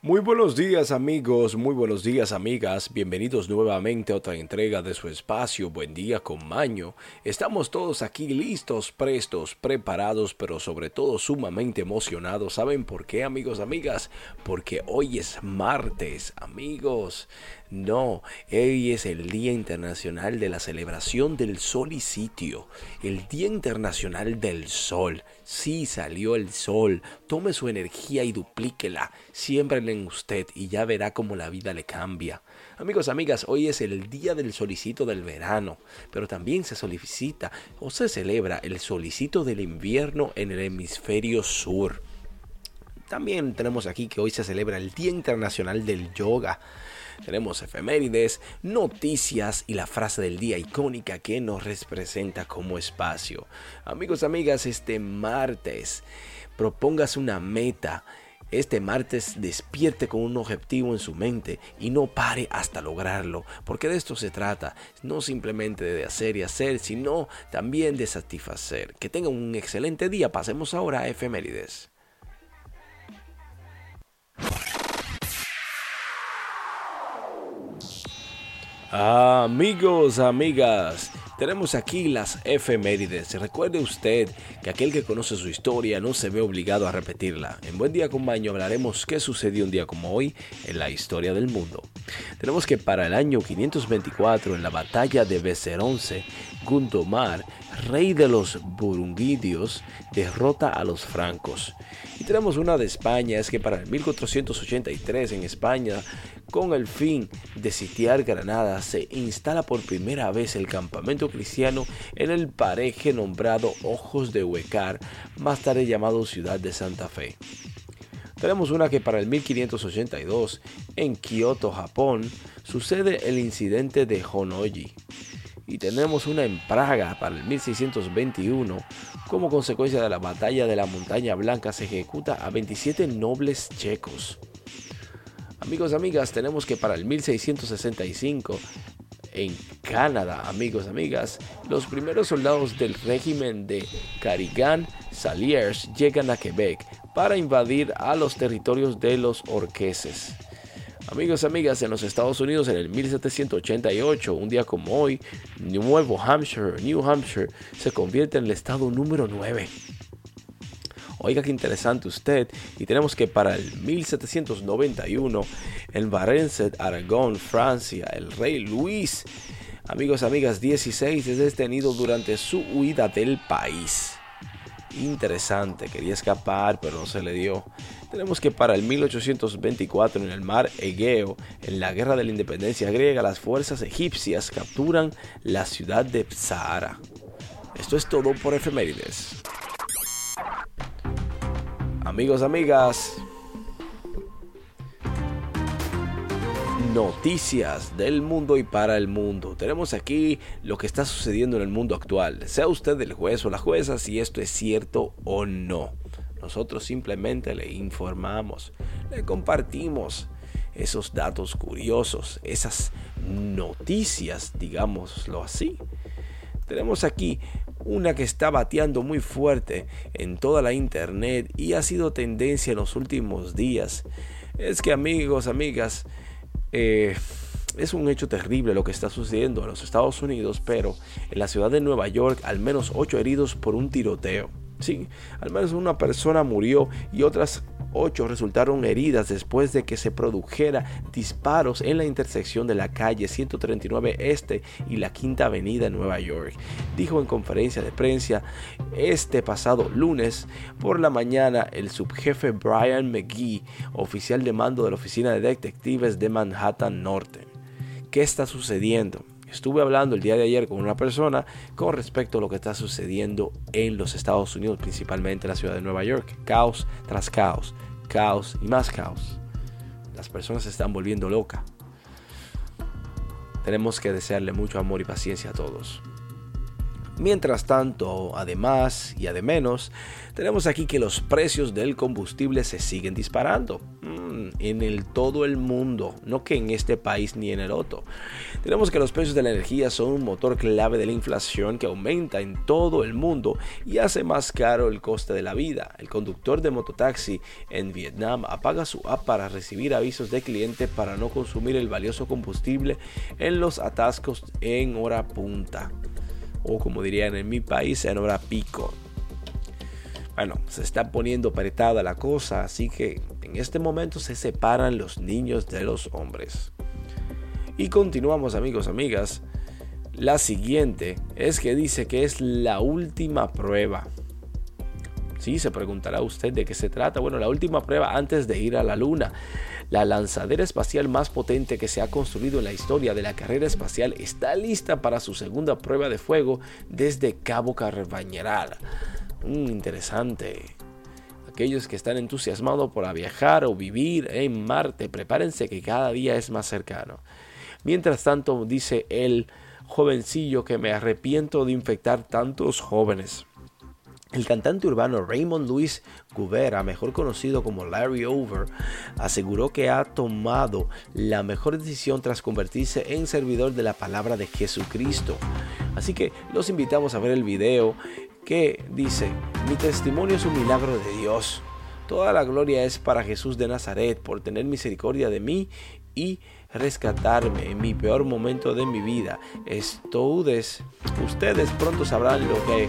Muy buenos días amigos, muy buenos días amigas, bienvenidos nuevamente a otra entrega de su espacio Buen día con Maño. Estamos todos aquí listos, prestos, preparados, pero sobre todo sumamente emocionados. ¿Saben por qué amigos, amigas? Porque hoy es martes, amigos. No, hoy es el Día Internacional de la Celebración del Sol y Sitio, el Día Internacional del Sol. Sí salió el sol, tome su energía y duplíquela, siémbrela en usted y ya verá cómo la vida le cambia. Amigos, amigas, hoy es el Día del Solicito del Verano, pero también se solicita o se celebra el Solicito del Invierno en el hemisferio sur. También tenemos aquí que hoy se celebra el Día Internacional del Yoga. Tenemos efemérides, noticias y la frase del día icónica que nos representa como espacio. Amigos, amigas, este martes propóngase una meta. Este martes despierte con un objetivo en su mente y no pare hasta lograrlo, porque de esto se trata, no simplemente de hacer y hacer, sino también de satisfacer. Que tengan un excelente día, pasemos ahora a efemérides. Amigos, amigas, tenemos aquí las efemérides. Recuerde usted que aquel que conoce su historia no se ve obligado a repetirla. En Buen Día con Baño hablaremos qué sucedió un día como hoy en la historia del mundo. Tenemos que para el año 524, en la batalla de Beceronce, Gundomar, rey de los burundidios, derrota a los francos. Y tenemos una de España, es que para el 1483 en España, con el fin de sitiar Granada, se instala por primera vez el campamento cristiano en el pareje nombrado Ojos de Huecar, más tarde llamado Ciudad de Santa Fe. Tenemos una que para el 1582, en Kioto, Japón, sucede el incidente de Honoji. Y tenemos una en Praga para el 1621. Como consecuencia de la batalla de la Montaña Blanca se ejecuta a 27 nobles checos. Amigos, amigas, tenemos que para el 1665 en Canadá, amigos, amigas, los primeros soldados del régimen de Carignan Saliers llegan a Quebec para invadir a los territorios de los orqueses. Amigos, amigas, en los Estados Unidos en el 1788, un día como hoy, Nuevo Hampshire, New Hampshire, se convierte en el estado número 9. Oiga qué interesante usted. Y tenemos que para el 1791, en Varennes, Aragón, Francia, el rey Luis, amigos, amigas, 16 es detenido durante su huida del país. Interesante, quería escapar, pero no se le dio. Tenemos que para el 1824 en el mar Egeo, en la guerra de la independencia griega, las fuerzas egipcias capturan la ciudad de Sahara. Esto es todo por efemérides. Amigos, amigas, noticias del mundo y para el mundo. Tenemos aquí lo que está sucediendo en el mundo actual. Sea usted el juez o la jueza si esto es cierto o no. Nosotros simplemente le informamos, le compartimos esos datos curiosos, esas noticias, digámoslo así. Tenemos aquí una que está bateando muy fuerte en toda la internet y ha sido tendencia en los últimos días. Es que amigos, amigas, eh, es un hecho terrible lo que está sucediendo en los Estados Unidos, pero en la ciudad de Nueva York al menos 8 heridos por un tiroteo. Sí, al menos una persona murió y otras resultaron heridas después de que se produjera disparos en la intersección de la calle 139 Este y la Quinta Avenida en Nueva York. Dijo en conferencia de prensa este pasado lunes por la mañana el subjefe Brian McGee, oficial de mando de la Oficina de Detectives de Manhattan Norte. ¿Qué está sucediendo? Estuve hablando el día de ayer con una persona con respecto a lo que está sucediendo en los Estados Unidos, principalmente en la ciudad de Nueva York. Caos tras caos, caos y más caos. Las personas se están volviendo locas. Tenemos que desearle mucho amor y paciencia a todos. Mientras tanto, además y además, tenemos aquí que los precios del combustible se siguen disparando mm, en todo el mundo, no que en este país ni en el otro. Tenemos que los precios de la energía son un motor clave de la inflación que aumenta en todo el mundo y hace más caro el coste de la vida. El conductor de mototaxi en Vietnam apaga su app para recibir avisos de cliente para no consumir el valioso combustible en los atascos en hora punta o como dirían en mi país, en hora pico. Bueno, se está poniendo apretada la cosa, así que en este momento se separan los niños de los hombres. Y continuamos amigos, amigas. La siguiente es que dice que es la última prueba. Sí, se preguntará usted de qué se trata. Bueno, la última prueba antes de ir a la luna. La lanzadera espacial más potente que se ha construido en la historia de la carrera espacial está lista para su segunda prueba de fuego desde Cabo Carvañeral. Mm, interesante. Aquellos que están entusiasmados por viajar o vivir en Marte, prepárense que cada día es más cercano. Mientras tanto, dice el jovencillo que me arrepiento de infectar tantos jóvenes. El cantante urbano Raymond Luis Gubera, mejor conocido como Larry Over, aseguró que ha tomado la mejor decisión tras convertirse en servidor de la palabra de Jesucristo. Así que los invitamos a ver el video que dice, mi testimonio es un milagro de Dios. Toda la gloria es para Jesús de Nazaret por tener misericordia de mí y rescatarme en mi peor momento de mi vida. Ustedes, ustedes pronto sabrán lo que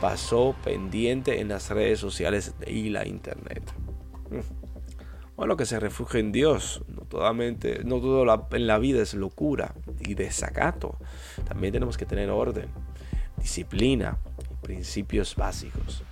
pasó pendiente en las redes sociales y la internet. Bueno, que se refugie en Dios. No, totalmente, no todo en la vida es locura y desacato. También tenemos que tener orden, disciplina principios básicos.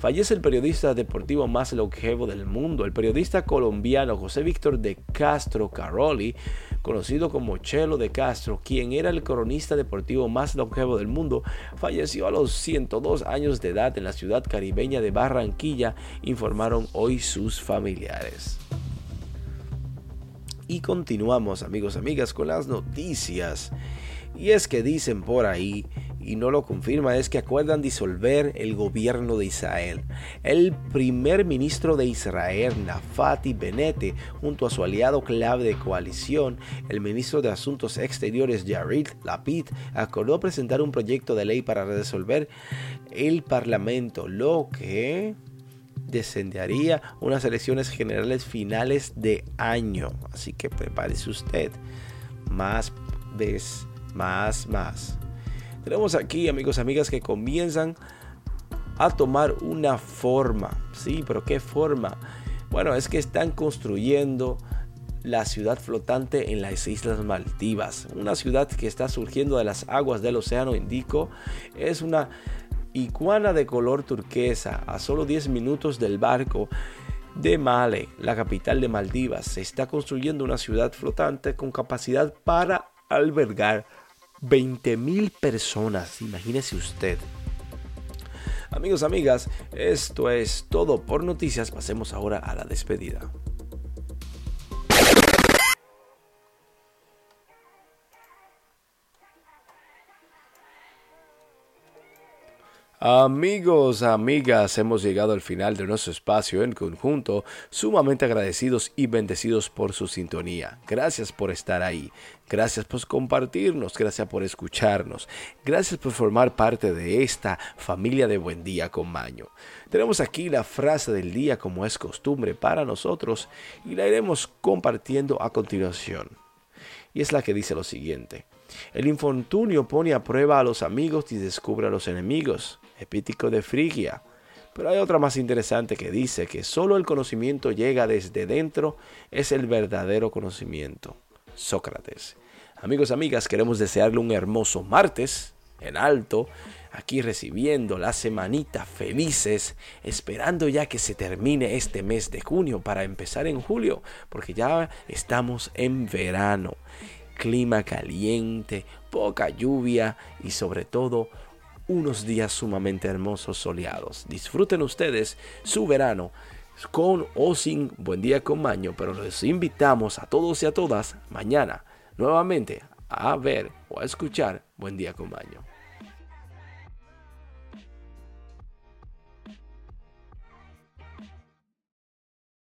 Fallece el periodista deportivo más longevo del mundo, el periodista colombiano José Víctor de Castro Caroli, conocido como Chelo de Castro, quien era el cronista deportivo más longevo del mundo, falleció a los 102 años de edad en la ciudad caribeña de Barranquilla, informaron hoy sus familiares. Y continuamos amigos, amigas, con las noticias. Y es que dicen por ahí y no lo confirma es que acuerdan disolver el gobierno de Israel. El primer ministro de Israel, Nafati Benete, junto a su aliado clave de coalición, el ministro de Asuntos Exteriores, Yarid Lapid, acordó presentar un proyecto de ley para resolver el Parlamento, lo que descendería unas elecciones generales finales de año. Así que prepárese usted. Más vez, más, más. Tenemos aquí, amigos, amigas, que comienzan a tomar una forma. Sí, pero ¿qué forma? Bueno, es que están construyendo la ciudad flotante en las Islas Maldivas. Una ciudad que está surgiendo de las aguas del Océano Índico. Es una iguana de color turquesa a solo 10 minutos del barco de Male, la capital de Maldivas. Se está construyendo una ciudad flotante con capacidad para albergar 20 mil personas, imagínese usted. Amigos, amigas, esto es todo por noticias. Pasemos ahora a la despedida. Amigos, amigas, hemos llegado al final de nuestro espacio en conjunto, sumamente agradecidos y bendecidos por su sintonía. Gracias por estar ahí, gracias por compartirnos, gracias por escucharnos, gracias por formar parte de esta familia de Buen Día con Maño. Tenemos aquí la frase del día como es costumbre para nosotros y la iremos compartiendo a continuación. Y es la que dice lo siguiente. El infortunio pone a prueba a los amigos y descubre a los enemigos. Epítico de Frigia. Pero hay otra más interesante que dice que solo el conocimiento llega desde dentro, es el verdadero conocimiento. Sócrates. Amigos, amigas, queremos desearle un hermoso martes en alto, aquí recibiendo la semanita felices, esperando ya que se termine este mes de junio para empezar en julio, porque ya estamos en verano. Clima caliente, poca lluvia y sobre todo unos días sumamente hermosos soleados. Disfruten ustedes su verano con o sin buen día con maño, pero les invitamos a todos y a todas mañana nuevamente a ver o a escuchar buen día con maño.